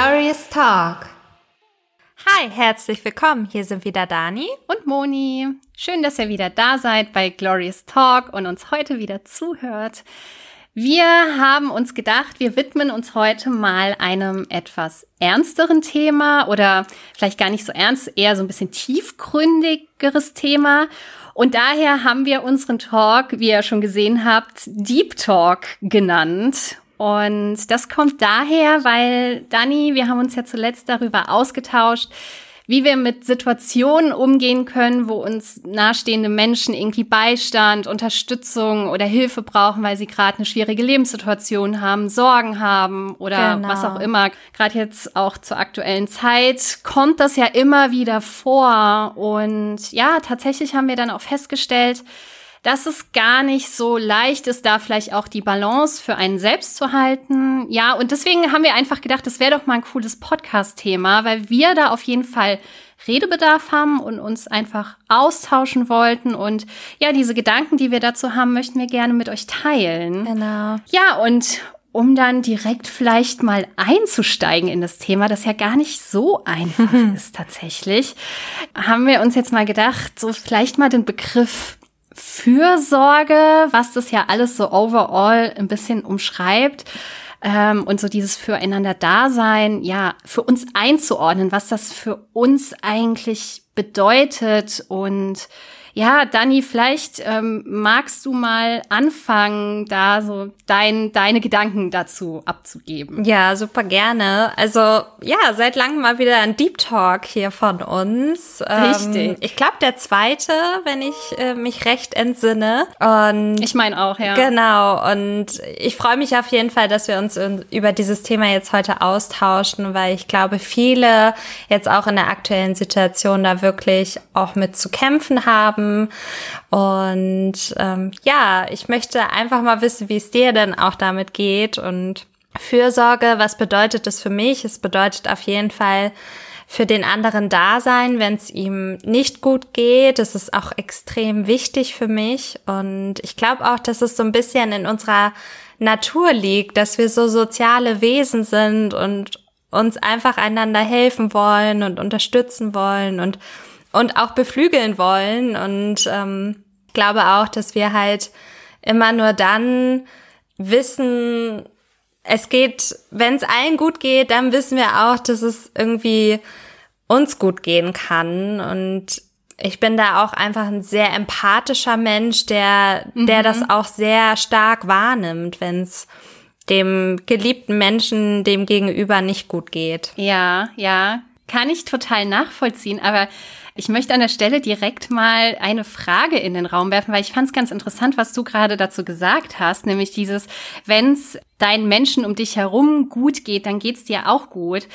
Glorious Talk. Hi, herzlich willkommen. Hier sind wieder Dani und Moni. Schön, dass ihr wieder da seid bei Glorious Talk und uns heute wieder zuhört. Wir haben uns gedacht, wir widmen uns heute mal einem etwas ernsteren Thema oder vielleicht gar nicht so ernst, eher so ein bisschen tiefgründigeres Thema. Und daher haben wir unseren Talk, wie ihr schon gesehen habt, Deep Talk genannt. Und das kommt daher, weil Dani, wir haben uns ja zuletzt darüber ausgetauscht, wie wir mit Situationen umgehen können, wo uns nahestehende Menschen irgendwie Beistand, Unterstützung oder Hilfe brauchen, weil sie gerade eine schwierige Lebenssituation haben, Sorgen haben oder genau. was auch immer. Gerade jetzt auch zur aktuellen Zeit kommt das ja immer wieder vor. Und ja, tatsächlich haben wir dann auch festgestellt, dass es gar nicht so leicht ist, da vielleicht auch die Balance für einen selbst zu halten. Ja, und deswegen haben wir einfach gedacht, das wäre doch mal ein cooles Podcast-Thema, weil wir da auf jeden Fall Redebedarf haben und uns einfach austauschen wollten. Und ja, diese Gedanken, die wir dazu haben, möchten wir gerne mit euch teilen. Genau. Ja, und um dann direkt vielleicht mal einzusteigen in das Thema, das ja gar nicht so einfach ist tatsächlich, haben wir uns jetzt mal gedacht, so vielleicht mal den Begriff Fürsorge, was das ja alles so overall ein bisschen umschreibt. Ähm, und so dieses Füreinander-Dasein, ja, für uns einzuordnen, was das für uns eigentlich bedeutet und ja, Dani, vielleicht ähm, magst du mal anfangen, da so dein, deine Gedanken dazu abzugeben. Ja, super gerne. Also ja, seit langem mal wieder ein Deep Talk hier von uns. Richtig. Ähm, ich glaube, der zweite, wenn ich äh, mich recht entsinne. Und ich meine auch, ja. Genau. Und ich freue mich auf jeden Fall, dass wir uns über dieses Thema jetzt heute austauschen, weil ich glaube, viele jetzt auch in der aktuellen Situation da wirklich auch mit zu kämpfen haben haben. Und ähm, ja, ich möchte einfach mal wissen, wie es dir denn auch damit geht. Und Fürsorge, was bedeutet das für mich? Es bedeutet auf jeden Fall, für den anderen da sein, wenn es ihm nicht gut geht. Das ist auch extrem wichtig für mich. Und ich glaube auch, dass es so ein bisschen in unserer Natur liegt, dass wir so soziale Wesen sind und uns einfach einander helfen wollen und unterstützen wollen und und auch beflügeln wollen. Und ähm, glaube auch, dass wir halt immer nur dann wissen, es geht, wenn es allen gut geht, dann wissen wir auch, dass es irgendwie uns gut gehen kann. Und ich bin da auch einfach ein sehr empathischer Mensch, der, mhm. der das auch sehr stark wahrnimmt, wenn es dem geliebten Menschen dem gegenüber nicht gut geht. Ja, ja, kann ich total nachvollziehen, aber ich möchte an der Stelle direkt mal eine Frage in den Raum werfen, weil ich fand es ganz interessant, was du gerade dazu gesagt hast, nämlich dieses, wenn es deinen Menschen um dich herum gut geht, dann geht's dir auch gut.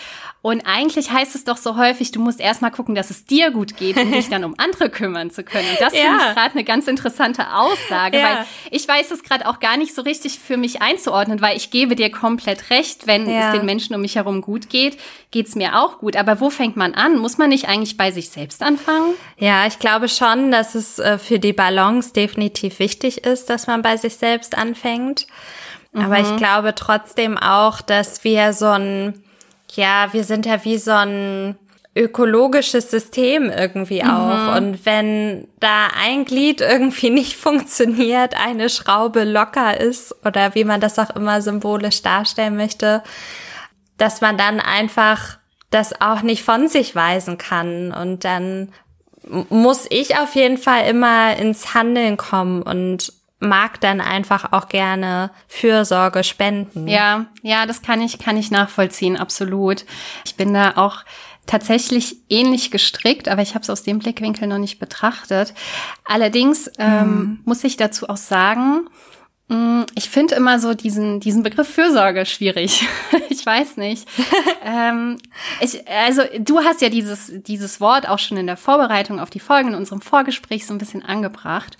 Und eigentlich heißt es doch so häufig, du musst erstmal gucken, dass es dir gut geht, um dich dann um andere kümmern zu können. Und das ja. finde ich gerade eine ganz interessante Aussage, ja. weil ich weiß es gerade auch gar nicht so richtig für mich einzuordnen, weil ich gebe dir komplett recht, wenn ja. es den Menschen um mich herum gut geht, geht's mir auch gut. Aber wo fängt man an? Muss man nicht eigentlich bei sich selbst anfangen? Ja, ich glaube schon, dass es äh, für die Balance definitiv wichtig ist, dass man bei sich selbst anfängt. Aber ich mhm. glaube trotzdem auch, dass wir so ein ja, wir sind ja wie so ein ökologisches System irgendwie auch. Mhm. Und wenn da ein Glied irgendwie nicht funktioniert, eine Schraube locker ist oder wie man das auch immer symbolisch darstellen möchte, dass man dann einfach das auch nicht von sich weisen kann. Und dann muss ich auf jeden Fall immer ins Handeln kommen und mag dann einfach auch gerne Fürsorge spenden. Ja, ja, das kann ich, kann ich nachvollziehen, absolut. Ich bin da auch tatsächlich ähnlich gestrickt, aber ich habe es aus dem Blickwinkel noch nicht betrachtet. Allerdings ähm, mhm. muss ich dazu auch sagen, ich finde immer so diesen, diesen Begriff Fürsorge schwierig. ich weiß nicht. ähm, ich, also du hast ja dieses, dieses Wort auch schon in der Vorbereitung auf die Folgen in unserem Vorgespräch so ein bisschen angebracht.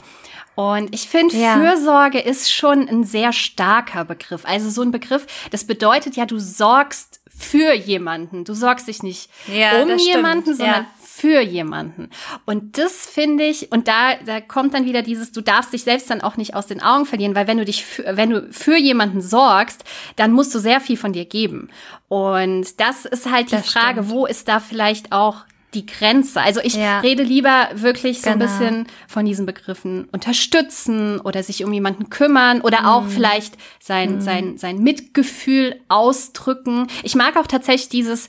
Und ich finde, ja. Fürsorge ist schon ein sehr starker Begriff. Also so ein Begriff, das bedeutet ja, du sorgst für jemanden. Du sorgst dich nicht ja, um jemanden, sondern ja. Für jemanden. Und das finde ich, und da, da kommt dann wieder dieses, du darfst dich selbst dann auch nicht aus den Augen verlieren, weil wenn du dich, für, wenn du für jemanden sorgst, dann musst du sehr viel von dir geben. Und das ist halt die das Frage, stimmt. wo ist da vielleicht auch die Grenze. Also ich ja. rede lieber wirklich so genau. ein bisschen von diesen Begriffen unterstützen oder sich um jemanden kümmern oder mhm. auch vielleicht sein, mhm. sein, sein Mitgefühl ausdrücken. Ich mag auch tatsächlich dieses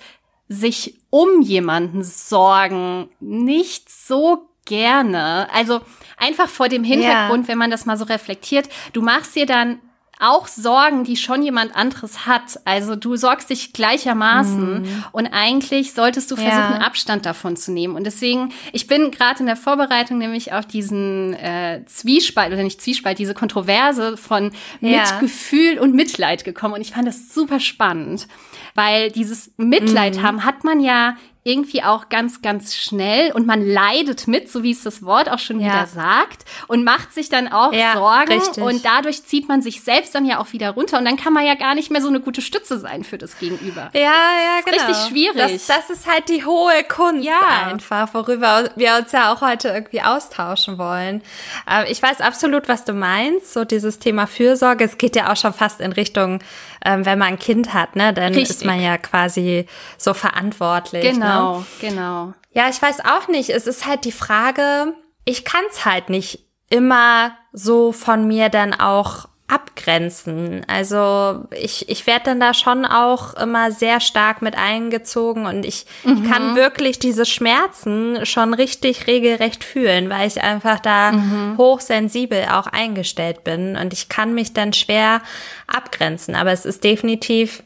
sich um jemanden sorgen nicht so gerne. Also einfach vor dem Hintergrund, ja. wenn man das mal so reflektiert, du machst dir dann auch Sorgen, die schon jemand anderes hat. Also du sorgst dich gleichermaßen mm. und eigentlich solltest du versuchen, ja. Abstand davon zu nehmen. Und deswegen, ich bin gerade in der Vorbereitung nämlich auf diesen äh, Zwiespalt oder nicht Zwiespalt, diese Kontroverse von ja. Mitgefühl und Mitleid gekommen. Und ich fand das super spannend, weil dieses Mitleid mm. haben hat man ja irgendwie auch ganz, ganz schnell und man leidet mit, so wie es das Wort auch schon ja. wieder sagt und macht sich dann auch ja, Sorgen richtig. und dadurch zieht man sich selbst dann ja auch wieder runter und dann kann man ja gar nicht mehr so eine gute Stütze sein für das Gegenüber. Ja, ja, genau. Richtig schwierig. Das, das ist halt die hohe Kunst ja. einfach, worüber wir uns ja auch heute irgendwie austauschen wollen. Äh, ich weiß absolut, was du meinst, so dieses Thema Fürsorge. Es geht ja auch schon fast in Richtung, ähm, wenn man ein Kind hat, ne, dann Richtig. ist man ja quasi so verantwortlich. Ne? Genau. Ne? Genau, genau. Ja, ich weiß auch nicht. Es ist halt die Frage, ich kann es halt nicht immer so von mir dann auch abgrenzen. Also ich, ich werde dann da schon auch immer sehr stark mit eingezogen und ich, mhm. ich kann wirklich diese Schmerzen schon richtig regelrecht fühlen, weil ich einfach da mhm. hochsensibel auch eingestellt bin und ich kann mich dann schwer abgrenzen. Aber es ist definitiv,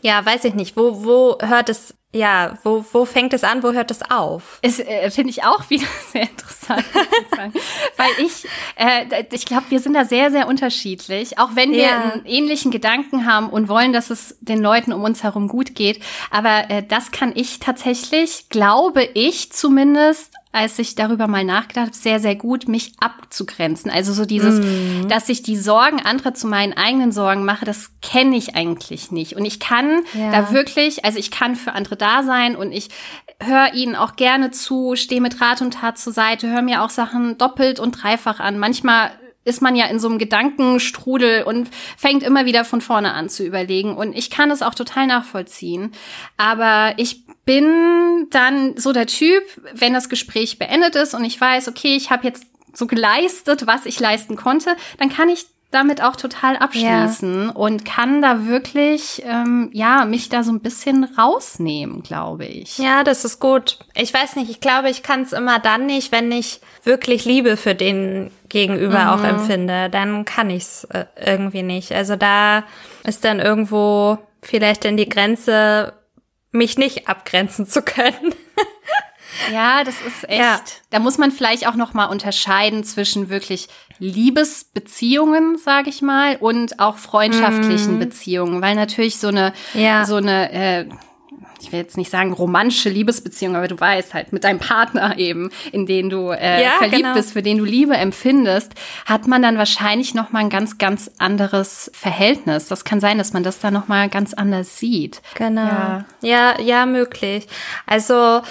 ja, weiß ich nicht, wo, wo hört es ja, wo, wo fängt es an, wo hört es auf? Es äh, finde ich auch wieder sehr interessant, weil ich, äh, ich glaube, wir sind da sehr, sehr unterschiedlich, auch wenn wir ja. einen ähnlichen Gedanken haben und wollen, dass es den Leuten um uns herum gut geht. Aber äh, das kann ich tatsächlich, glaube ich zumindest, als ich darüber mal nachgedacht habe, sehr, sehr gut, mich abzugrenzen. Also so dieses, mm. dass ich die Sorgen anderer zu meinen eigenen Sorgen mache, das kenne ich eigentlich nicht. Und ich kann ja. da wirklich, also ich kann für andere da sein und ich höre ihnen auch gerne zu, stehe mit Rat und Tat zur Seite, höre mir auch Sachen doppelt und dreifach an. Manchmal ist man ja in so einem Gedankenstrudel und fängt immer wieder von vorne an zu überlegen. Und ich kann es auch total nachvollziehen. Aber ich bin dann so der Typ, wenn das Gespräch beendet ist und ich weiß, okay, ich habe jetzt so geleistet, was ich leisten konnte, dann kann ich damit auch total abschließen ja. und kann da wirklich, ähm, ja, mich da so ein bisschen rausnehmen, glaube ich. Ja, das ist gut. Ich weiß nicht, ich glaube, ich kann es immer dann nicht, wenn ich wirklich Liebe für den Gegenüber mhm. auch empfinde. Dann kann ich es äh, irgendwie nicht. Also da ist dann irgendwo vielleicht in die Grenze, mich nicht abgrenzen zu können. Ja, das ist echt. Ja. Da muss man vielleicht auch noch mal unterscheiden zwischen wirklich Liebesbeziehungen, sage ich mal, und auch freundschaftlichen mhm. Beziehungen, weil natürlich so eine ja. so eine äh, ich will jetzt nicht sagen romantische Liebesbeziehung, aber du weißt halt mit deinem Partner eben, in den du äh, ja, verliebt genau. bist, für den du Liebe empfindest, hat man dann wahrscheinlich noch mal ein ganz ganz anderes Verhältnis. Das kann sein, dass man das dann noch mal ganz anders sieht. Genau. Ja, ja, ja möglich. Also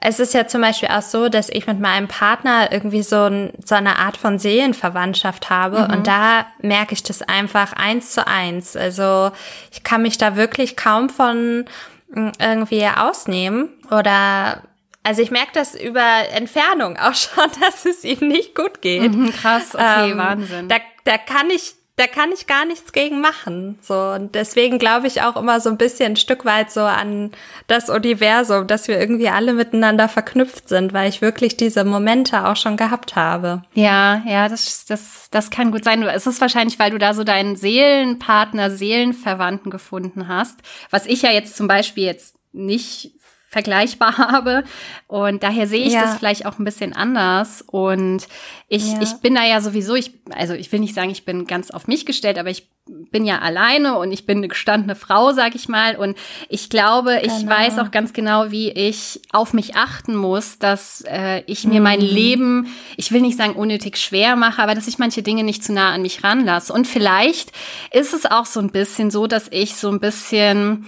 es ist ja zum Beispiel auch so, dass ich mit meinem Partner irgendwie so, ein, so eine Art von Seelenverwandtschaft habe mhm. und da merke ich das einfach eins zu eins. Also ich kann mich da wirklich kaum von irgendwie ausnehmen oder also ich merke das über Entfernung auch schon, dass es ihm nicht gut geht. Mhm, krass, okay, ähm, Wahnsinn. Da, da kann ich da kann ich gar nichts gegen machen. So und deswegen glaube ich auch immer so ein bisschen ein Stück weit so an das Universum, dass wir irgendwie alle miteinander verknüpft sind, weil ich wirklich diese Momente auch schon gehabt habe. Ja, ja, das das das kann gut sein. Es ist wahrscheinlich, weil du da so deinen Seelenpartner, Seelenverwandten gefunden hast, was ich ja jetzt zum Beispiel jetzt nicht vergleichbar habe. Und daher sehe ich ja. das vielleicht auch ein bisschen anders. Und ich, ja. ich bin da ja sowieso, ich, also ich will nicht sagen, ich bin ganz auf mich gestellt, aber ich bin ja alleine und ich bin eine gestandene Frau, sag ich mal. Und ich glaube, genau. ich weiß auch ganz genau, wie ich auf mich achten muss, dass äh, ich mir mhm. mein Leben, ich will nicht sagen unnötig schwer mache, aber dass ich manche Dinge nicht zu nah an mich ranlasse. Und vielleicht ist es auch so ein bisschen so, dass ich so ein bisschen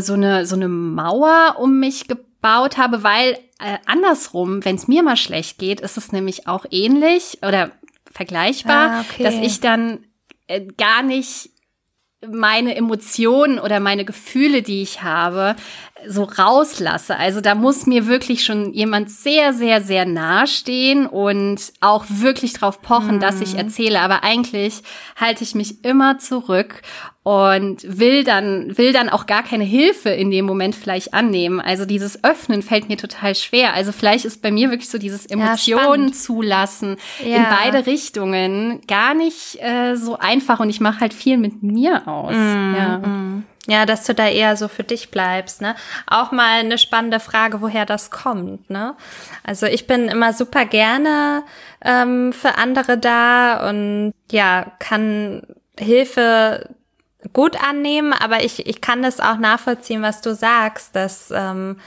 so eine, so eine Mauer um mich aufgebaut habe, weil äh, andersrum, wenn es mir mal schlecht geht, ist es nämlich auch ähnlich oder vergleichbar, ah, okay. dass ich dann äh, gar nicht meine Emotionen oder meine Gefühle, die ich habe, so rauslasse. Also da muss mir wirklich schon jemand sehr, sehr, sehr nahe stehen und auch wirklich drauf pochen, mhm. dass ich mhm. erzähle. Aber eigentlich halte ich mich immer zurück und will dann, will dann auch gar keine Hilfe in dem Moment vielleicht annehmen. Also dieses Öffnen fällt mir total schwer. Also vielleicht ist bei mir wirklich so dieses Emotionen ja, zulassen ja. in beide Richtungen gar nicht äh, so einfach und ich mache halt viel mit mir aus. Mm, ja. Ja, dass du da eher so für dich bleibst, ne? Auch mal eine spannende Frage, woher das kommt, ne? Also ich bin immer super gerne ähm, für andere da und ja, kann Hilfe gut annehmen, aber ich, ich kann das auch nachvollziehen, was du sagst, dass ähm,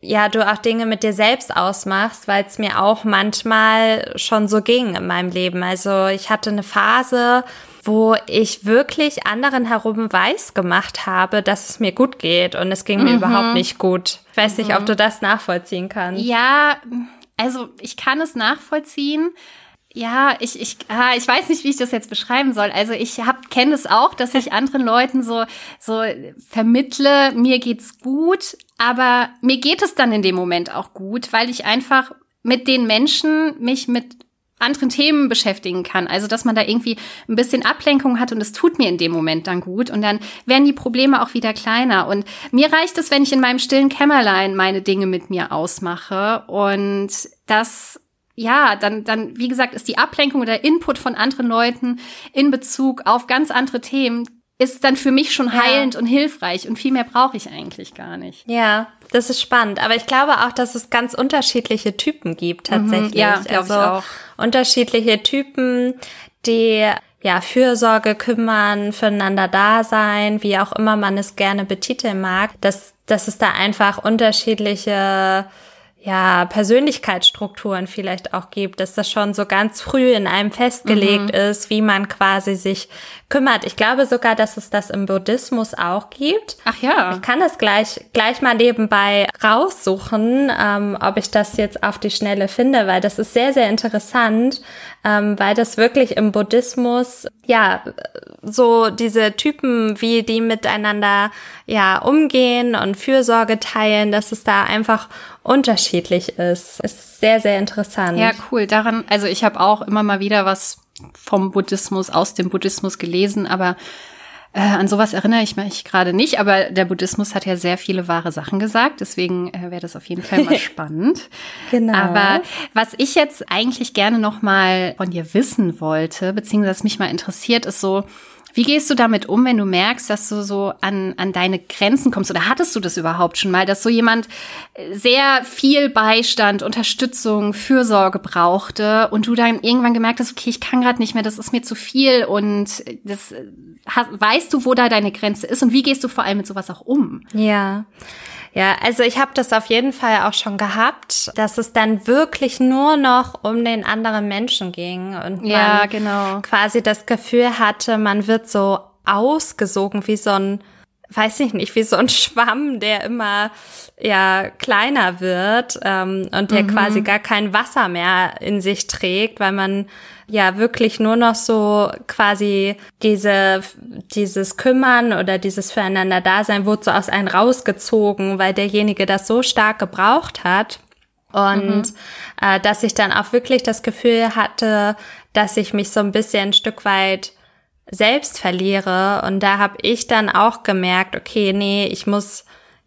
ja, du auch Dinge mit dir selbst ausmachst, weil es mir auch manchmal schon so ging in meinem Leben. Also ich hatte eine Phase, wo ich wirklich anderen herum weiß gemacht habe, dass es mir gut geht und es ging mhm. mir überhaupt nicht gut. Ich weiß mhm. nicht, ob mhm. du das nachvollziehen kannst. Ja, also ich kann es nachvollziehen. Ja, ich, ich, ah, ich weiß nicht, wie ich das jetzt beschreiben soll. Also ich hab, kenne es auch, dass ich anderen Leuten so, so vermittle, mir geht's gut, aber mir geht es dann in dem Moment auch gut, weil ich einfach mit den Menschen mich mit anderen Themen beschäftigen kann. Also, dass man da irgendwie ein bisschen Ablenkung hat und es tut mir in dem Moment dann gut und dann werden die Probleme auch wieder kleiner. Und mir reicht es, wenn ich in meinem stillen Kämmerlein meine Dinge mit mir ausmache und das ja, dann, dann, wie gesagt, ist die Ablenkung oder Input von anderen Leuten in Bezug auf ganz andere Themen, ist dann für mich schon heilend ja. und hilfreich und viel mehr brauche ich eigentlich gar nicht. Ja, das ist spannend. Aber ich glaube auch, dass es ganz unterschiedliche Typen gibt tatsächlich. Mhm, ja, also, ich auch. Unterschiedliche Typen, die ja, Fürsorge kümmern, füreinander da sein, wie auch immer man es gerne betiteln mag, dass, dass es da einfach unterschiedliche ja, Persönlichkeitsstrukturen vielleicht auch gibt, dass das schon so ganz früh in einem festgelegt mhm. ist, wie man quasi sich kümmert. Ich glaube sogar, dass es das im Buddhismus auch gibt. Ach ja. Ich kann das gleich, gleich mal nebenbei raussuchen, ähm, ob ich das jetzt auf die Schnelle finde, weil das ist sehr, sehr interessant, ähm, weil das wirklich im Buddhismus, ja, so diese Typen, wie die miteinander, ja, umgehen und Fürsorge teilen, dass es da einfach unterschiedlich ist. Ist sehr, sehr interessant. Ja, cool. Daran, also ich habe auch immer mal wieder was vom Buddhismus, aus dem Buddhismus gelesen, aber äh, an sowas erinnere ich mich gerade nicht, aber der Buddhismus hat ja sehr viele wahre Sachen gesagt, deswegen äh, wäre das auf jeden Fall mal spannend. genau. Aber was ich jetzt eigentlich gerne noch mal von dir wissen wollte, beziehungsweise was mich mal interessiert, ist so, wie gehst du damit um, wenn du merkst, dass du so an, an deine Grenzen kommst? Oder hattest du das überhaupt schon mal, dass so jemand sehr viel Beistand, Unterstützung, Fürsorge brauchte und du dann irgendwann gemerkt hast, okay, ich kann gerade nicht mehr, das ist mir zu viel und das hast, weißt du, wo da deine Grenze ist und wie gehst du vor allem mit sowas auch um? Ja. Ja, also ich habe das auf jeden Fall auch schon gehabt, dass es dann wirklich nur noch um den anderen Menschen ging und ja, man genau. quasi das Gefühl hatte, man wird so ausgesogen wie so ein weiß ich nicht, wie so ein Schwamm, der immer ja kleiner wird ähm, und der mhm. quasi gar kein Wasser mehr in sich trägt, weil man ja wirklich nur noch so quasi diese dieses Kümmern oder dieses füreinander Dasein wurde so aus einem rausgezogen, weil derjenige das so stark gebraucht hat. Und mhm. äh, dass ich dann auch wirklich das Gefühl hatte, dass ich mich so ein bisschen ein Stück weit selbst verliere. Und da habe ich dann auch gemerkt, okay, nee, ich muss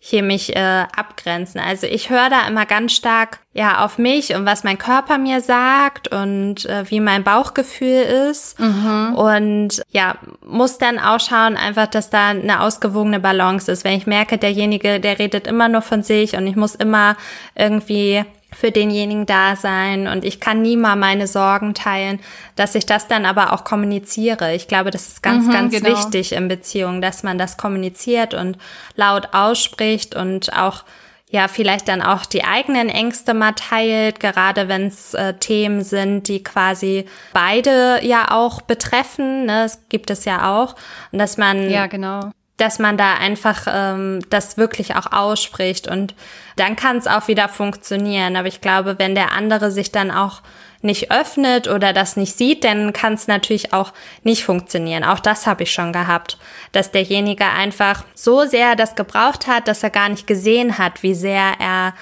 hier mich äh, abgrenzen. Also ich höre da immer ganz stark ja auf mich und was mein Körper mir sagt und äh, wie mein Bauchgefühl ist mhm. und ja muss dann auch schauen einfach, dass da eine ausgewogene Balance ist. Wenn ich merke, derjenige, der redet immer nur von sich und ich muss immer irgendwie für denjenigen da sein und ich kann nie mal meine Sorgen teilen, dass ich das dann aber auch kommuniziere. Ich glaube, das ist ganz, mhm, ganz genau. wichtig in Beziehungen, dass man das kommuniziert und laut ausspricht und auch ja, vielleicht dann auch die eigenen Ängste mal teilt, gerade wenn es äh, Themen sind, die quasi beide ja auch betreffen. Ne? Das gibt es ja auch. Und dass man ja, genau dass man da einfach ähm, das wirklich auch ausspricht und dann kann es auch wieder funktionieren. Aber ich glaube, wenn der andere sich dann auch nicht öffnet oder das nicht sieht, dann kann es natürlich auch nicht funktionieren. Auch das habe ich schon gehabt, dass derjenige einfach so sehr das gebraucht hat, dass er gar nicht gesehen hat, wie sehr er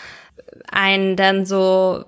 einen dann so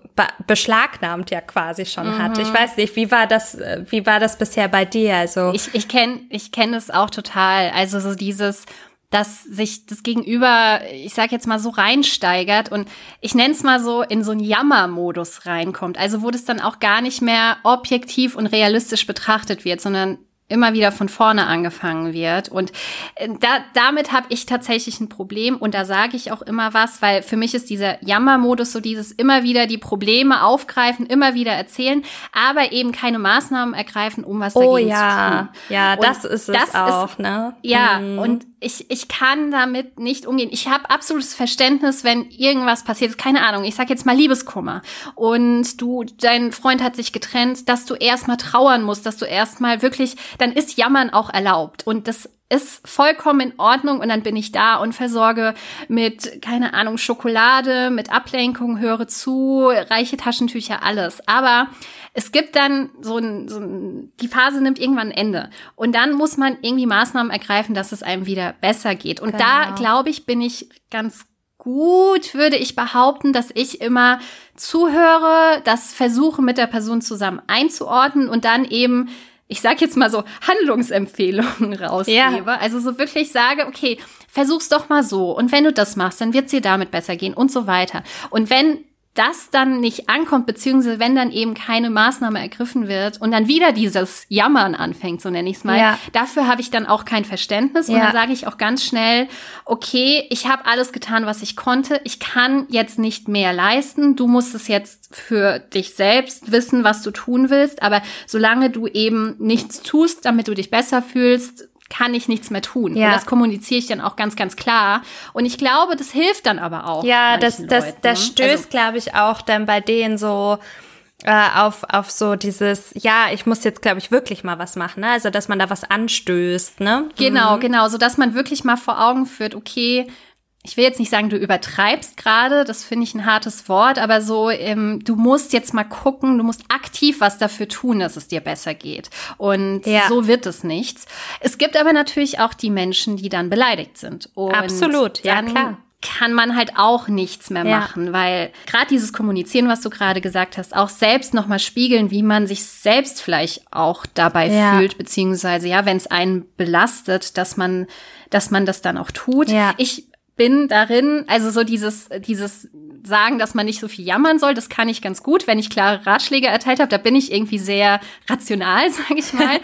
beschlagnahmt ja quasi schon mhm. hat. Ich weiß nicht, wie war das, wie war das bisher bei dir? Also ich ich kenne ich kenne es auch total. Also so dieses dass sich das Gegenüber, ich sag jetzt mal so reinsteigert und ich nenne es mal so in so einen Jammermodus reinkommt. Also wo das dann auch gar nicht mehr objektiv und realistisch betrachtet wird, sondern immer wieder von vorne angefangen wird. Und äh, da, damit habe ich tatsächlich ein Problem. Und da sage ich auch immer was, weil für mich ist dieser Jammermodus so dieses immer wieder die Probleme aufgreifen, immer wieder erzählen, aber eben keine Maßnahmen ergreifen, um was oh, dagegen ja. zu tun. Ja, und das ist es das auch, ist, ne? Ja, mhm. und ich, ich kann damit nicht umgehen. Ich habe absolutes Verständnis, wenn irgendwas passiert. Keine Ahnung, ich sag jetzt mal Liebeskummer. Und du, dein Freund hat sich getrennt, dass du erstmal trauern musst, dass du erstmal wirklich, dann ist Jammern auch erlaubt. Und das ist vollkommen in Ordnung und dann bin ich da und versorge mit, keine Ahnung, Schokolade, mit Ablenkung, höre zu, reiche Taschentücher, alles. Aber es gibt dann so ein, so ein, die Phase nimmt irgendwann ein Ende. Und dann muss man irgendwie Maßnahmen ergreifen, dass es einem wieder besser geht. Und genau. da, glaube ich, bin ich ganz gut, würde ich behaupten, dass ich immer zuhöre, das versuche mit der Person zusammen einzuordnen und dann eben ich sag jetzt mal so, Handlungsempfehlungen rausgebe. Ja. Also so wirklich sage, okay, versuch's doch mal so. Und wenn du das machst, dann wird's dir damit besser gehen und so weiter. Und wenn das dann nicht ankommt, beziehungsweise wenn dann eben keine Maßnahme ergriffen wird und dann wieder dieses Jammern anfängt, so nenne ich es mal, ja. dafür habe ich dann auch kein Verständnis. Ja. Und dann sage ich auch ganz schnell, okay, ich habe alles getan, was ich konnte. Ich kann jetzt nicht mehr leisten. Du musst es jetzt für dich selbst wissen, was du tun willst. Aber solange du eben nichts tust, damit du dich besser fühlst, kann ich nichts mehr tun. Ja. Und das kommuniziere ich dann auch ganz, ganz klar. Und ich glaube, das hilft dann aber auch. Ja, das, das, Leuten. das stößt, also, glaube ich, auch dann bei denen so äh, auf, auf so dieses, ja, ich muss jetzt, glaube ich, wirklich mal was machen, ne? Also, dass man da was anstößt, ne? Genau, mhm. genau, so dass man wirklich mal vor Augen führt, okay, ich will jetzt nicht sagen, du übertreibst gerade, das finde ich ein hartes Wort, aber so, ähm, du musst jetzt mal gucken, du musst aktiv was dafür tun, dass es dir besser geht. Und ja. so wird es nichts. Es gibt aber natürlich auch die Menschen, die dann beleidigt sind. Und Absolut, ja klar kann man halt auch nichts mehr machen, ja. weil gerade dieses Kommunizieren, was du gerade gesagt hast, auch selbst nochmal spiegeln, wie man sich selbst vielleicht auch dabei ja. fühlt, beziehungsweise ja, wenn es einen belastet, dass man, dass man das dann auch tut. Ja. Ich bin darin, also so dieses, dieses sagen, dass man nicht so viel jammern soll, das kann ich ganz gut, wenn ich klare Ratschläge erteilt habe, da bin ich irgendwie sehr rational, sage ich mal.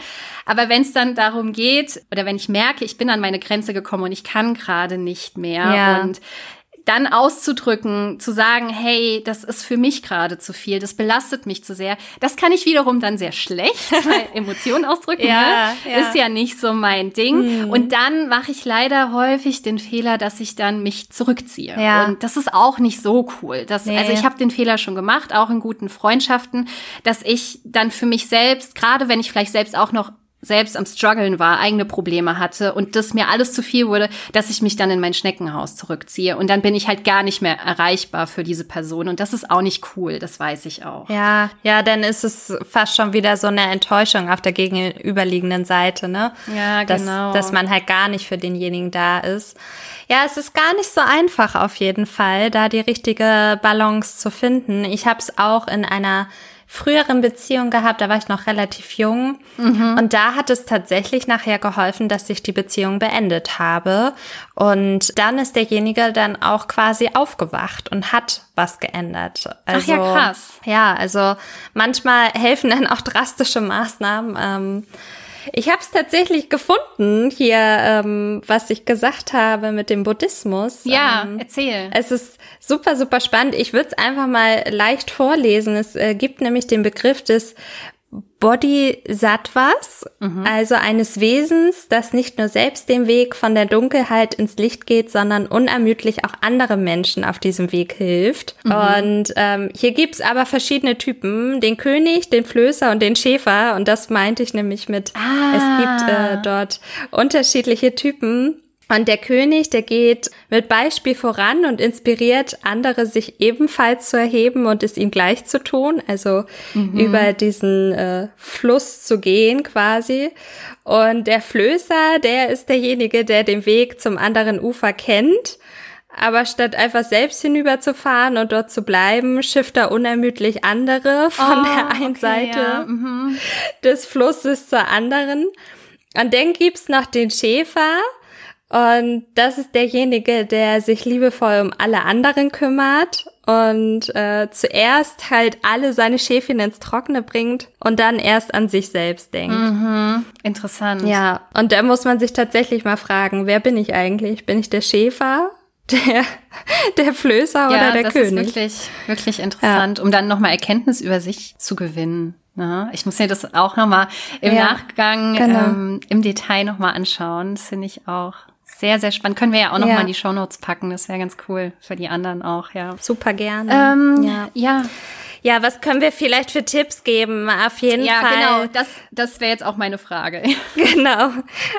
Aber wenn es dann darum geht, oder wenn ich merke, ich bin an meine Grenze gekommen und ich kann gerade nicht mehr ja. und dann auszudrücken, zu sagen, hey, das ist für mich gerade zu viel, das belastet mich zu sehr, das kann ich wiederum dann sehr schlecht, weil Emotionen ausdrücken ja, ne? ja. ist ja nicht so mein Ding. Mhm. Und dann mache ich leider häufig den Fehler, dass ich dann mich zurückziehe. Ja. Und das ist auch nicht so cool. Das, nee. Also ich habe den Fehler schon gemacht, auch in guten Freundschaften, dass ich dann für mich selbst, gerade wenn ich vielleicht selbst auch noch selbst am struggeln war, eigene Probleme hatte und das mir alles zu viel wurde, dass ich mich dann in mein Schneckenhaus zurückziehe und dann bin ich halt gar nicht mehr erreichbar für diese Person und das ist auch nicht cool, das weiß ich auch. Ja, ja, dann ist es fast schon wieder so eine Enttäuschung auf der gegenüberliegenden Seite, ne? Ja, genau. Dass, dass man halt gar nicht für denjenigen da ist. Ja, es ist gar nicht so einfach auf jeden Fall, da die richtige Balance zu finden. Ich habe es auch in einer früheren Beziehung gehabt, da war ich noch relativ jung. Mhm. Und da hat es tatsächlich nachher geholfen, dass ich die Beziehung beendet habe. Und dann ist derjenige dann auch quasi aufgewacht und hat was geändert. Also, Ach ja, also, krass. Ja, also manchmal helfen dann auch drastische Maßnahmen. Ähm, ich habe es tatsächlich gefunden hier, ähm, was ich gesagt habe mit dem Buddhismus. Ja, ähm, erzähl. Es ist super, super spannend. Ich würde es einfach mal leicht vorlesen. Es äh, gibt nämlich den Begriff des Bodhisattvas, mhm. also eines Wesens, das nicht nur selbst den Weg von der Dunkelheit ins Licht geht, sondern unermüdlich auch andere Menschen auf diesem Weg hilft. Mhm. Und ähm, hier gibt's aber verschiedene Typen, den König, den Flößer und den Schäfer. Und das meinte ich nämlich mit, ah. es gibt äh, dort unterschiedliche Typen. Und der König, der geht mit Beispiel voran und inspiriert andere, sich ebenfalls zu erheben und es ihm gleich zu tun, also mhm. über diesen äh, Fluss zu gehen quasi. Und der Flößer, der ist derjenige, der den Weg zum anderen Ufer kennt. Aber statt einfach selbst hinüberzufahren und dort zu bleiben, schifft er unermüdlich andere von oh, der einen okay, Seite ja. mhm. des Flusses zur anderen. Und dann gibt's noch den Schäfer, und das ist derjenige, der sich liebevoll um alle anderen kümmert und äh, zuerst halt alle seine Schäfchen ins Trockene bringt und dann erst an sich selbst denkt. Mhm. Interessant. Ja, und da muss man sich tatsächlich mal fragen, wer bin ich eigentlich? Bin ich der Schäfer, der, der Flößer ja, oder der das König? Das ist wirklich, wirklich interessant, ja. um dann nochmal Erkenntnis über sich zu gewinnen. Ja, ich muss mir das auch nochmal im ja, Nachgang genau. ähm, im Detail nochmal anschauen. Das finde ich auch sehr, sehr spannend. Können wir ja auch noch ja. mal in die Shownotes packen. Das wäre ganz cool für die anderen auch, ja. Super gerne. Ähm, ja. ja. Ja, was können wir vielleicht für Tipps geben? Auf jeden ja, Fall. Ja, genau. Das, das wäre jetzt auch meine Frage. genau.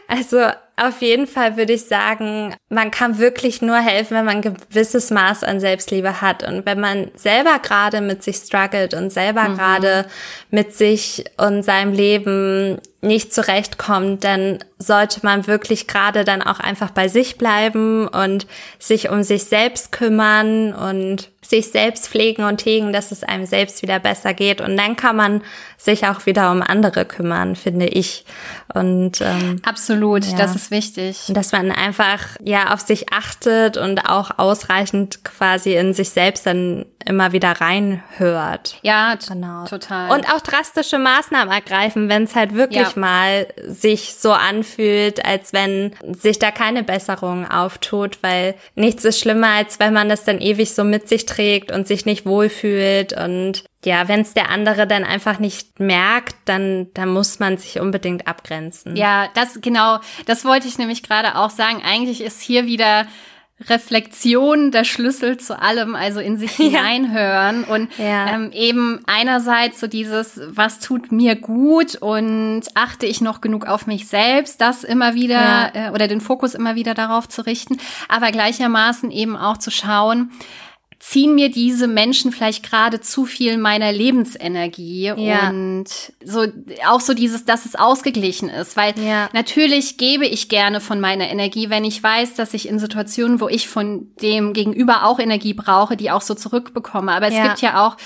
Also auf jeden Fall würde ich sagen, man kann wirklich nur helfen, wenn man ein gewisses Maß an Selbstliebe hat und wenn man selber gerade mit sich struggelt und selber mhm. gerade mit sich und seinem Leben nicht zurechtkommt, dann sollte man wirklich gerade dann auch einfach bei sich bleiben und sich um sich selbst kümmern und sich selbst pflegen und hegen, dass es einem selbst wieder besser geht. Und dann kann man sich auch wieder um andere kümmern, finde ich. Und ähm, absolut, ja. das ist wichtig. Dass man einfach ja auf sich achtet und auch ausreichend quasi in sich selbst dann immer wieder reinhört. Ja, genau. total. Und auch drastische Maßnahmen ergreifen, wenn es halt wirklich ja. mal sich so anfühlt, als wenn sich da keine Besserung auftut, weil nichts ist schlimmer, als wenn man das dann ewig so mit sich trägt und sich nicht wohlfühlt und ja, wenn es der andere dann einfach nicht merkt, dann, dann muss man sich unbedingt abgrenzen. Ja, das genau, das wollte ich nämlich gerade auch sagen. Eigentlich ist hier wieder Reflexion der Schlüssel zu allem, also in sich hineinhören und ja. ähm, eben einerseits so dieses, was tut mir gut und achte ich noch genug auf mich selbst, das immer wieder ja. äh, oder den Fokus immer wieder darauf zu richten, aber gleichermaßen eben auch zu schauen, ziehen mir diese Menschen vielleicht gerade zu viel meiner Lebensenergie ja. und so auch so dieses, dass es ausgeglichen ist, weil ja. natürlich gebe ich gerne von meiner Energie, wenn ich weiß, dass ich in Situationen, wo ich von dem Gegenüber auch Energie brauche, die auch so zurückbekomme. Aber es ja. gibt ja auch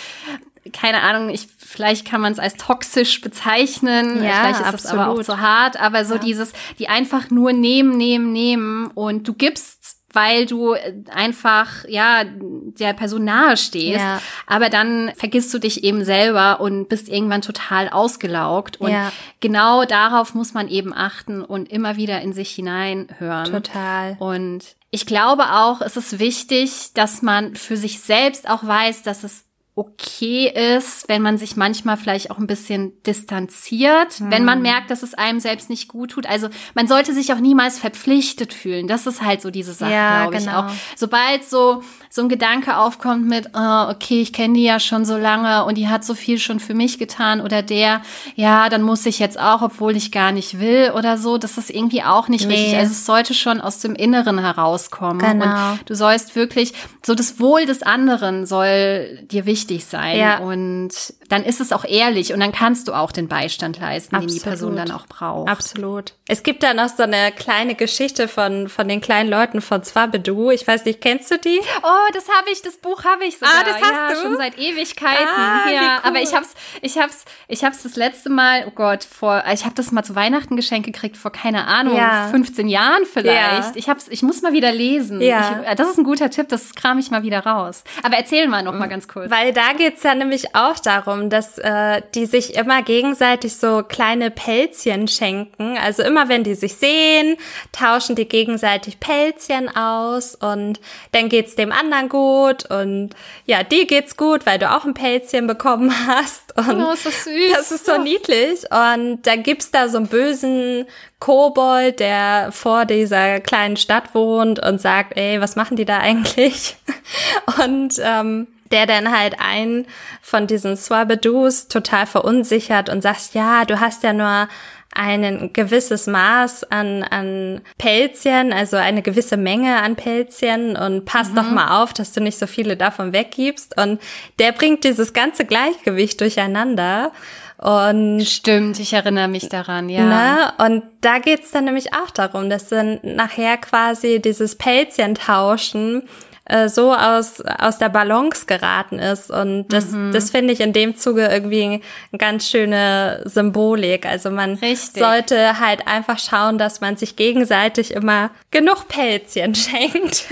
keine Ahnung, ich, vielleicht kann man es als toxisch bezeichnen, ja, vielleicht ist es aber auch zu hart, aber so ja. dieses, die einfach nur nehmen, nehmen, nehmen und du gibst weil du äh, einfach, ja, der Person nahe stehst. Ja. Aber dann vergisst du dich eben selber und bist irgendwann total ausgelaugt. Und ja. genau darauf muss man eben achten und immer wieder in sich hineinhören. Total. Und ich glaube auch, es ist wichtig, dass man für sich selbst auch weiß, dass es okay ist, wenn man sich manchmal vielleicht auch ein bisschen distanziert, mhm. wenn man merkt, dass es einem selbst nicht gut tut. Also man sollte sich auch niemals verpflichtet fühlen. Das ist halt so diese Sache, ja, glaube genau. ich auch. Sobald so so ein Gedanke aufkommt mit, oh, okay, ich kenne die ja schon so lange und die hat so viel schon für mich getan oder der, ja, dann muss ich jetzt auch, obwohl ich gar nicht will oder so. Das ist irgendwie auch nicht nee. richtig. Also es sollte schon aus dem Inneren herauskommen. Genau. Und du sollst wirklich, so das Wohl des anderen soll dir wichtig sein. Ja. Und dann ist es auch ehrlich und dann kannst du auch den Beistand leisten, Absolut. den die Person dann auch braucht. Absolut. Es gibt da noch so eine kleine Geschichte von, von den kleinen Leuten von Zwabedu. Ich weiß nicht, kennst du die? Oh, das habe ich, das Buch habe ich sogar. Ah, das hast ja, du? schon seit Ewigkeiten. Ah, ja, cool. aber ich hab's, ich hab's, ich hab's das letzte Mal, oh Gott, vor, ich habe das mal zu Weihnachten geschenkt gekriegt, vor keine Ahnung, ja. 15 Jahren vielleicht. Ja. Ich hab's, ich muss mal wieder lesen. Ja. Ich, das ist ein guter Tipp, das kram ich mal wieder raus. Aber erzähl mal noch mal ganz kurz. Weil da geht's ja nämlich auch darum, dass äh, die sich immer gegenseitig so kleine Pelzchen schenken. Also immer wenn die sich sehen, tauschen die gegenseitig Pelzchen aus und dann geht's dem anderen gut und ja, dir geht's gut, weil du auch ein Pelzchen bekommen hast. Und oh, ist das süß. Das ist so oh. niedlich. Und dann gibt's da so einen bösen Kobold, der vor dieser kleinen Stadt wohnt und sagt, ey, was machen die da eigentlich? Und ähm, der dann halt einen von diesen Swabadus total verunsichert und sagt, ja, du hast ja nur ein gewisses Maß an, an Pelzchen, also eine gewisse Menge an Pelzchen und pass mhm. doch mal auf, dass du nicht so viele davon weggibst. Und der bringt dieses ganze Gleichgewicht durcheinander. Und Stimmt, ich erinnere mich daran, ja. Ne? Und da geht's dann nämlich auch darum, dass dann nachher quasi dieses Pelzchen tauschen äh, so aus, aus der Balance geraten ist. Und das, mhm. das finde ich in dem Zuge irgendwie eine ganz schöne Symbolik. Also man Richtig. sollte halt einfach schauen, dass man sich gegenseitig immer genug Pelzchen schenkt.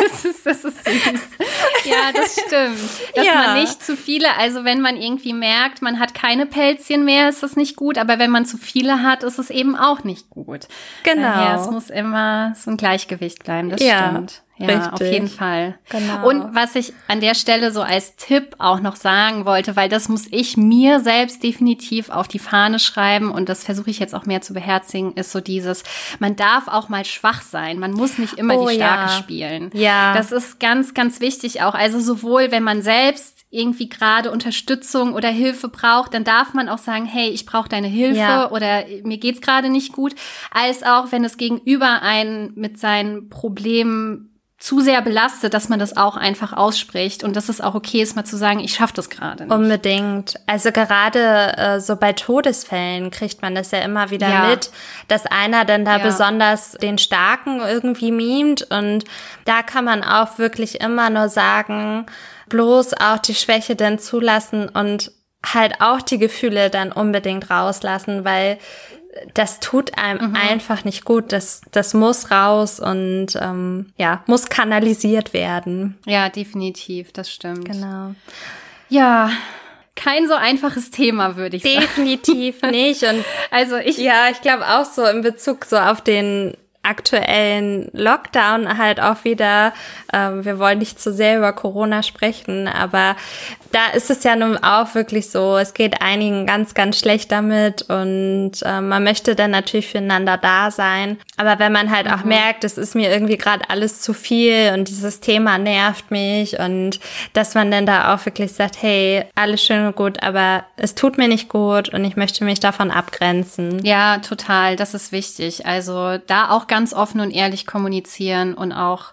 das, ist, das ist süß. Ja, das stimmt. Dass ja. man nicht zu viele, also wenn man irgendwie merkt, man hat keine Pelzchen mehr, ist das nicht gut. Aber wenn man zu viele hat, ist es eben auch nicht gut. Genau. Daher, es muss immer so ein Gleichgewicht bleiben, das ja. stimmt. Ja, Richtig. auf jeden Fall. Genau. Und was ich an der Stelle so als Tipp auch noch sagen wollte, weil das muss ich mir selbst definitiv auf die Fahne schreiben und das versuche ich jetzt auch mehr zu beherzigen, ist so dieses, man darf auch mal schwach sein. Man muss nicht immer oh, die Starke ja. spielen. Ja. Das ist ganz, ganz wichtig auch. Also sowohl, wenn man selbst irgendwie gerade Unterstützung oder Hilfe braucht, dann darf man auch sagen, hey, ich brauche deine Hilfe ja. oder mir geht's gerade nicht gut, als auch wenn es gegenüber einen mit seinen Problemen zu sehr belastet, dass man das auch einfach ausspricht und dass es auch okay ist, mal zu sagen, ich schaffe das gerade nicht. Unbedingt. Also gerade äh, so bei Todesfällen kriegt man das ja immer wieder ja. mit, dass einer dann da ja. besonders den Starken irgendwie mimt und da kann man auch wirklich immer nur sagen, bloß auch die Schwäche dann zulassen und halt auch die Gefühle dann unbedingt rauslassen, weil das tut einem mhm. einfach nicht gut. Das, das muss raus und ähm, ja, muss kanalisiert werden. Ja, definitiv, das stimmt. Genau. Ja, kein so einfaches Thema, würde ich Definitiv sagen. Definitiv nicht. Und also ich. Ja, ich glaube auch so in Bezug so auf den aktuellen Lockdown halt auch wieder, ähm, wir wollen nicht zu sehr über Corona sprechen, aber da ist es ja nun auch wirklich so, es geht einigen ganz, ganz schlecht damit und äh, man möchte dann natürlich füreinander da sein. Aber wenn man halt mhm. auch merkt, es ist mir irgendwie gerade alles zu viel und dieses Thema nervt mich und dass man dann da auch wirklich sagt, hey, alles schön und gut, aber es tut mir nicht gut und ich möchte mich davon abgrenzen. Ja, total, das ist wichtig. Also da auch ganz offen und ehrlich kommunizieren und auch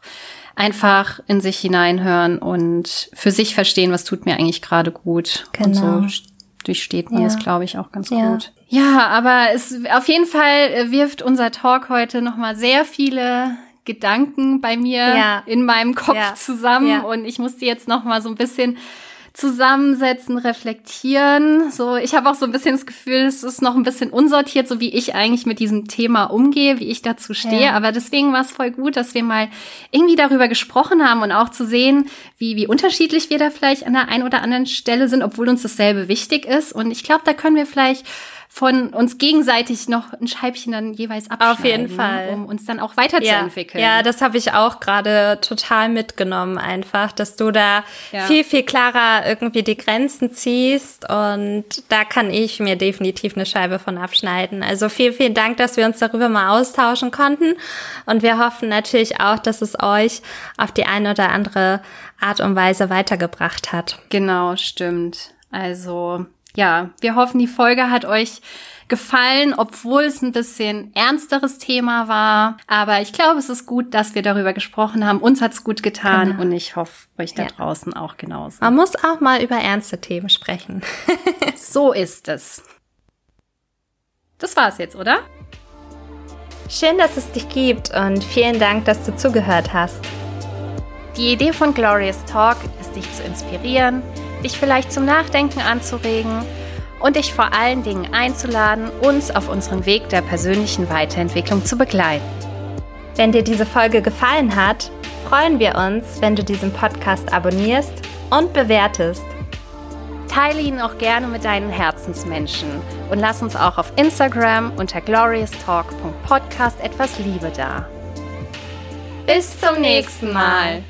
einfach in sich hineinhören und für sich verstehen, was tut mir eigentlich gerade gut. Genau. Und so durchsteht man ja. das, glaube ich, auch ganz ja. gut. Ja, aber es auf jeden Fall äh, wirft unser Talk heute nochmal sehr viele Gedanken bei mir ja. in meinem Kopf zusammen und ich musste jetzt nochmal so ein bisschen zusammensetzen, reflektieren. So, ich habe auch so ein bisschen das Gefühl, es ist noch ein bisschen unsortiert, so wie ich eigentlich mit diesem Thema umgehe, wie ich dazu stehe. Ja. Aber deswegen war es voll gut, dass wir mal irgendwie darüber gesprochen haben und auch zu sehen, wie, wie unterschiedlich wir da vielleicht an der einen oder anderen Stelle sind, obwohl uns dasselbe wichtig ist. Und ich glaube, da können wir vielleicht von uns gegenseitig noch ein Scheibchen dann jeweils abschneiden. Auf jeden Fall. Um uns dann auch weiterzuentwickeln. Ja, ja das habe ich auch gerade total mitgenommen einfach, dass du da ja. viel, viel klarer irgendwie die Grenzen ziehst und da kann ich mir definitiv eine Scheibe von abschneiden. Also vielen, vielen Dank, dass wir uns darüber mal austauschen konnten und wir hoffen natürlich auch, dass es euch auf die eine oder andere Art und Weise weitergebracht hat. Genau, stimmt. Also ja, wir hoffen, die Folge hat euch gefallen, obwohl es ein bisschen ernsteres Thema war. Aber ich glaube, es ist gut, dass wir darüber gesprochen haben. Uns hat's gut getan genau. und ich hoffe, euch da ja. draußen auch genauso. Man muss auch mal über ernste Themen sprechen. so ist es. Das war's jetzt, oder? Schön, dass es dich gibt und vielen Dank, dass du zugehört hast. Die Idee von Glorious Talk ist, dich zu inspirieren, dich vielleicht zum Nachdenken anzuregen und dich vor allen Dingen einzuladen, uns auf unserem Weg der persönlichen Weiterentwicklung zu begleiten. Wenn dir diese Folge gefallen hat, freuen wir uns, wenn du diesen Podcast abonnierst und bewertest. Teile ihn auch gerne mit deinen Herzensmenschen und lass uns auch auf Instagram unter glorioustalk.podcast etwas Liebe da. Bis zum nächsten Mal.